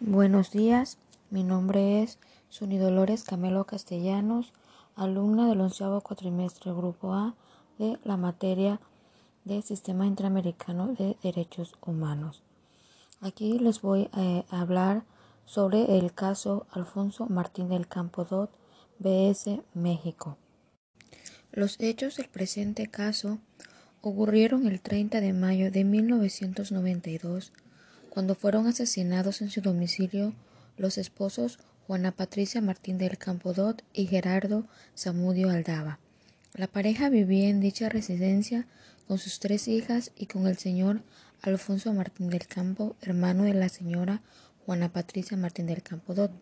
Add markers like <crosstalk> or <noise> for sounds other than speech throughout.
Buenos días, mi nombre es Suni Dolores Camelo Castellanos, alumna del onceavo cuatrimestre Grupo A de la materia de Sistema Interamericano de Derechos Humanos. Aquí les voy a hablar sobre el caso Alfonso Martín del Campo Dot, BS México. Los hechos del presente caso ocurrieron el 30 de mayo de 1992 cuando fueron asesinados en su domicilio los esposos Juana Patricia Martín del Campo Dot y Gerardo Zamudio Aldaba. La pareja vivía en dicha residencia con sus tres hijas y con el señor Alfonso Martín del Campo, hermano de la señora Juana Patricia Martín del Campo Dot.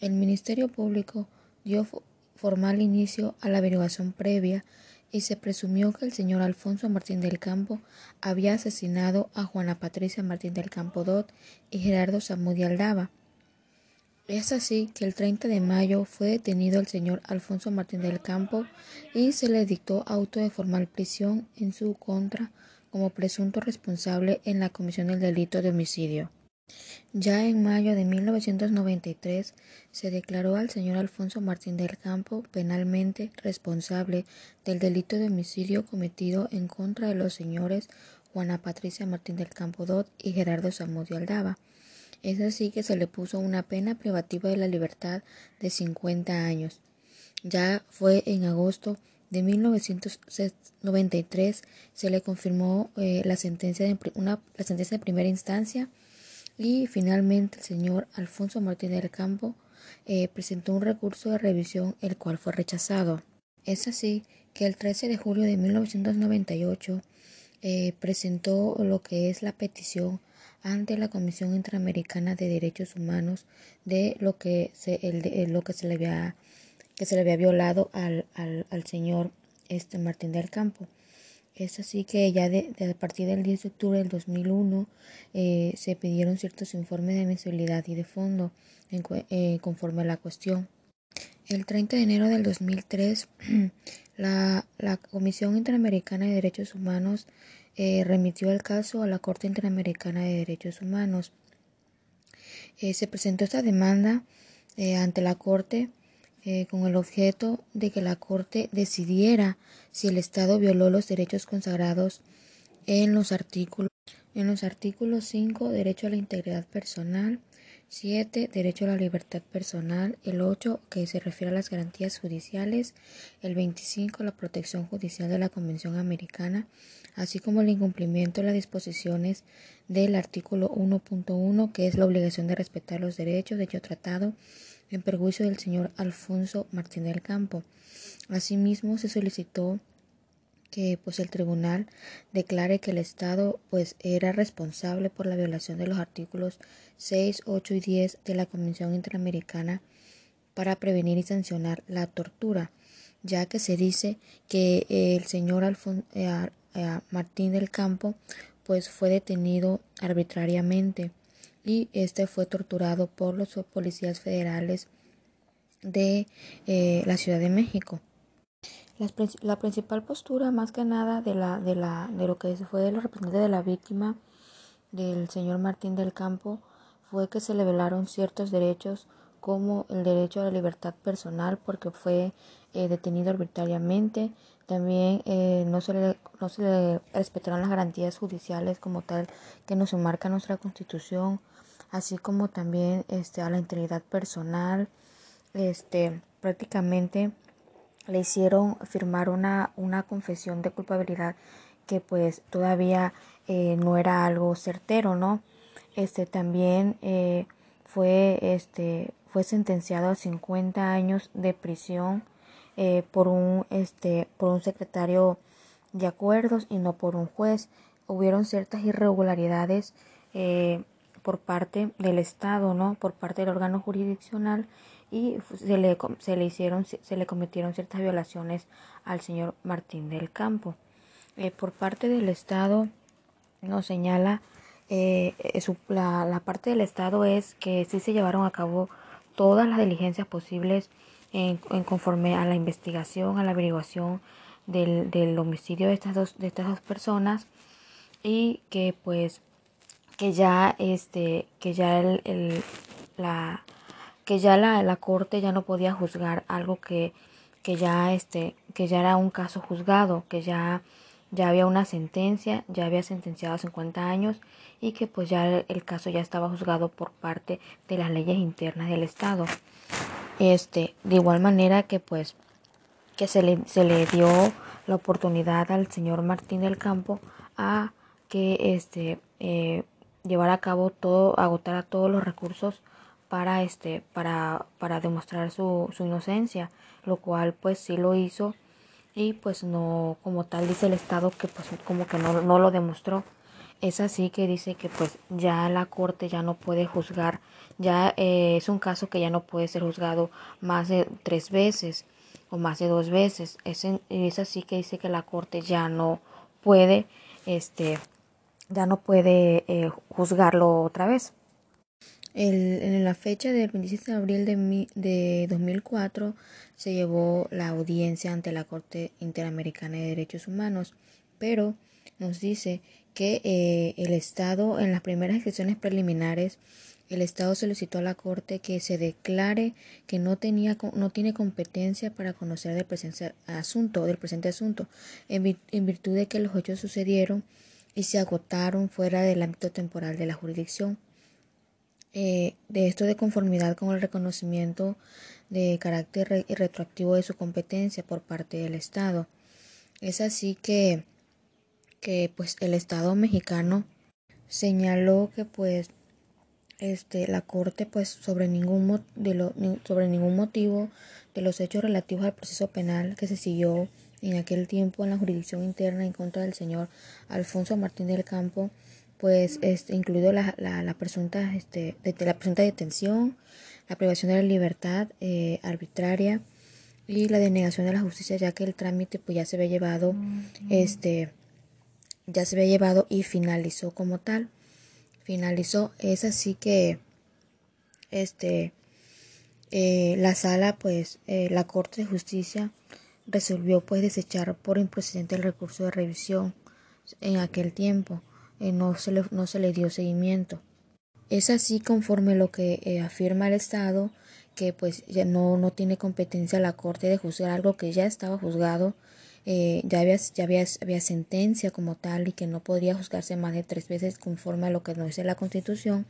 El Ministerio Público dio formal inicio a la averiguación previa y se presumió que el señor Alfonso Martín del Campo había asesinado a Juana Patricia Martín del Campo Dot y Gerardo Zamudio Aldaba. Es así que el 30 de mayo fue detenido el señor Alfonso Martín del Campo y se le dictó auto de formal prisión en su contra como presunto responsable en la comisión del delito de homicidio. Ya en mayo de 1993 se declaró al señor Alfonso Martín del Campo penalmente responsable del delito de homicidio cometido en contra de los señores Juana Patricia Martín del Campo Dot y Gerardo Zamudio Aldaba. Es así que se le puso una pena privativa de la libertad de 50 años. Ya fue en agosto de 1993 se le confirmó eh, la, sentencia de, una, la sentencia de primera instancia y finalmente el señor Alfonso Martínez del Campo eh, presentó un recurso de revisión el cual fue rechazado. Es así que el 13 de julio de 1998 eh, presentó lo que es la petición ante la Comisión Interamericana de Derechos Humanos de lo que se, el, lo que se le había que se le había violado al, al, al señor este Martín del Campo. Es así que ya de, a partir del 10 de octubre del 2001 eh, se pidieron ciertos informes de mensualidad y de fondo eh, conforme a la cuestión. El 30 de enero del 2003, <clears throat> la, la Comisión Interamericana de Derechos Humanos eh, remitió el caso a la Corte Interamericana de Derechos Humanos. se presentó esta demanda ante la Corte eh, con el objeto de que la Corte decidiera si el Estado violó los derechos consagrados en los artículos en los artículos 5 derecho a la integridad personal 7 derecho a la libertad personal el 8 que se refiere a las garantías judiciales el 25 la protección judicial de la Convención Americana así como el incumplimiento de las disposiciones del artículo 1.1 que es la obligación de respetar los derechos de dicho tratado en perjuicio del señor Alfonso Martín del Campo. Asimismo, se solicitó que pues el tribunal declare que el Estado pues era responsable por la violación de los artículos 6, 8 y 10 de la Convención Interamericana para prevenir y sancionar la tortura, ya que se dice que el señor eh, eh, Martín del Campo pues fue detenido arbitrariamente y este fue torturado por los policías federales de eh, la Ciudad de México. La, principal postura, más que nada, de, la, de, la, de lo que fue de los representantes de la víctima, del señor Martín del Campo, fue que se le velaron ciertos derechos como el derecho a la libertad personal porque fue eh, detenido arbitrariamente. También eh, no, se le, no se le respetaron las garantías judiciales como tal que nos enmarca nuestra constitución así como también este, a la integridad personal. Este, prácticamente le hicieron firmar una, una confesión de culpabilidad que pues todavía eh, no era algo certero, ¿no? Este también eh, fue, este, fue sentenciado a 50 años de prisión eh, por, un, este, por un secretario de acuerdos y no por un juez. Hubieron ciertas irregularidades por parte del Estado, ¿no? Por parte del órgano jurisdiccional y se le, se le hicieron, se le cometieron ciertas violaciones al señor Martín del Campo. Eh, por parte del Estado nos señala eh, la, la, parte del Estado es que sí se llevaron a cabo todas las diligencias posibles en, en conforme a la investigación, a la averiguación del, del homicidio de estas dos, de estas dos personas y que pues que ya este que ya el, la que ya la, la, corte ya no podía juzgar algo que, que ya este que ya era un caso juzgado que ya ya había una sentencia ya había sentenciado a 50 años y que pues ya el, caso ya estaba juzgado por parte de las leyes internas del estado. Este de igual manera que pues que se le, se le dio la oportunidad al señor Martín del Campo a que este eh, llevara a cabo todo, agotara todos los recursos para este, para, para demostrar su, su inocencia, lo cual pues sí lo hizo y pues no, como tal dice el Estado que pues como que no, no lo demostró. Es así que dice que pues ya la corte ya no puede juzgar, ya eh, es un caso que ya no puede ser juzgado más de tres veces o más de dos veces. Es, es así que dice que la corte ya no puede, este, ya no puede eh, juzgarlo otra vez. El, en la fecha del 26 de abril de, de 2004 se llevó la audiencia ante la Corte Interamericana de Derechos Humanos, pero nos dice que eh, el Estado en las primeras sesiones preliminares el Estado solicitó a la Corte que se declare que no, tenía, no tiene competencia para conocer del presente asunto, del presente asunto, en, virtud de que los hechos sucedieron y se agotaron fuera del ámbito temporal de la jurisdicción. Eh, de esto de conformidad con el reconocimiento de carácter retroactivo de su competencia por parte del Estado. Es así que, que pues el Estado mexicano señaló que pues este, la Corte pues sobre ningún, de lo, sobre ningún motivo de los hechos relativos al proceso penal que se siguió en aquel tiempo en la jurisdicción interna en contra del señor Alfonso Martín del Campo, pues este, incluido la, la, la presunta, este, de, la presunta detención, la privación de la libertad eh, arbitraria y la denegación de la justicia, ya que el trámite pues ya se había llevado, este, ya se había llevado y finalizó como tal finalizó. Es así que este eh, la sala, pues, eh, la Corte de Justicia resolvió pues desechar por improcedente el recurso de revisión en aquel tiempo. Eh, no, se le, no se le dio seguimiento. Es así conforme lo que afirma el Estado que pues ya no, no tiene competencia la Corte de juzgar algo que ya estaba juzgado eh, ya, había, ya había, había, sentencia como tal y que no podría juzgarse más de tres veces conforme a lo que dice la Constitución,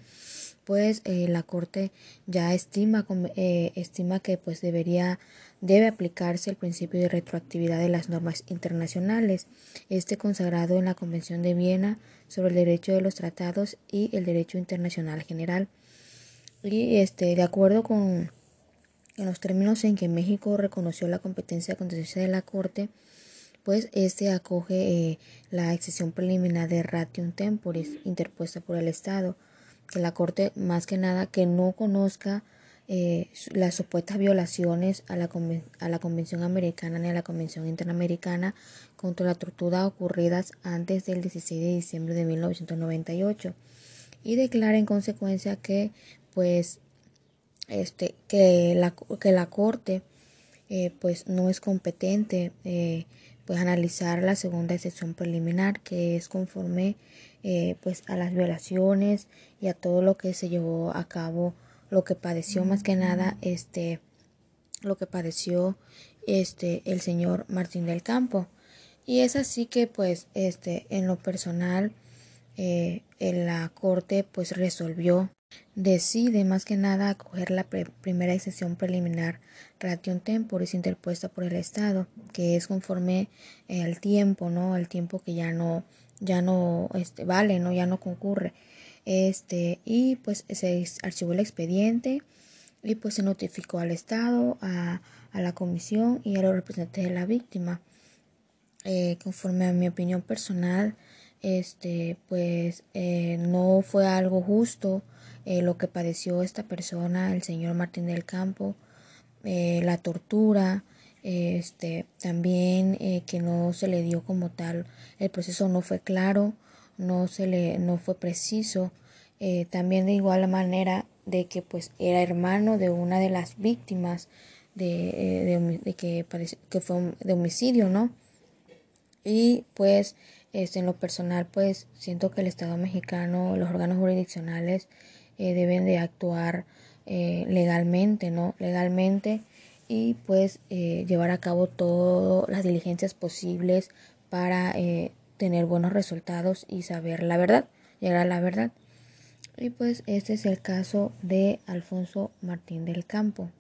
pues eh, la Corte ya estima, eh, estima que pues debería debe aplicarse el principio de retroactividad de las normas internacionales, este consagrado en la Convención de Viena sobre el derecho de los tratados y el derecho internacional general. Y este, de acuerdo con en los términos en que México reconoció la competencia constitucional de la Corte, pues este acoge eh, la excepción preliminar de ration temporis interpuesta por el Estado, que la Corte más que nada que no conozca eh, las supuestas violaciones a la, a la Convención Americana ni a la Convención Interamericana contra la tortura ocurridas antes del 16 de diciembre de 1998 y declara en consecuencia que pues este que la que la corte eh, pues no es competente eh, pues analizar la segunda excepción preliminar que es conforme eh, pues a las violaciones y a todo lo que se llevó a cabo lo que padeció más que nada este lo que padeció este el señor Martín del Campo y es así que pues este en lo personal eh, en la corte pues resolvió decide más que nada acoger la primera excepción preliminar ration temporis interpuesta por el Estado, que es conforme al tiempo, ¿no? Al tiempo que ya no, ya no este, vale, ¿no? Ya no concurre. Este, y pues se archivó el expediente y pues se notificó al Estado, a, a la comisión y a los representantes de la víctima. Eh, conforme a mi opinión personal, este, pues eh, no fue algo justo eh, lo que padeció esta persona, el señor Martín del Campo, eh, la tortura, este, también que no se le dio como tal, el proceso no fue claro, no se le, no fue preciso, también de igual manera de que pues era hermano de una de las víctimas de, de, que, que fue de homicidio, ¿no? Y pues Este, en lo personal, pues siento que el Estado mexicano, los órganos jurisdiccionales eh, deben de actuar eh, legalmente, ¿no? Legalmente y pues eh, llevar a cabo todas las diligencias posibles para tener buenos resultados y saber la verdad, llegar a la verdad. Y pues este es el caso de Alfonso Martín del Campo.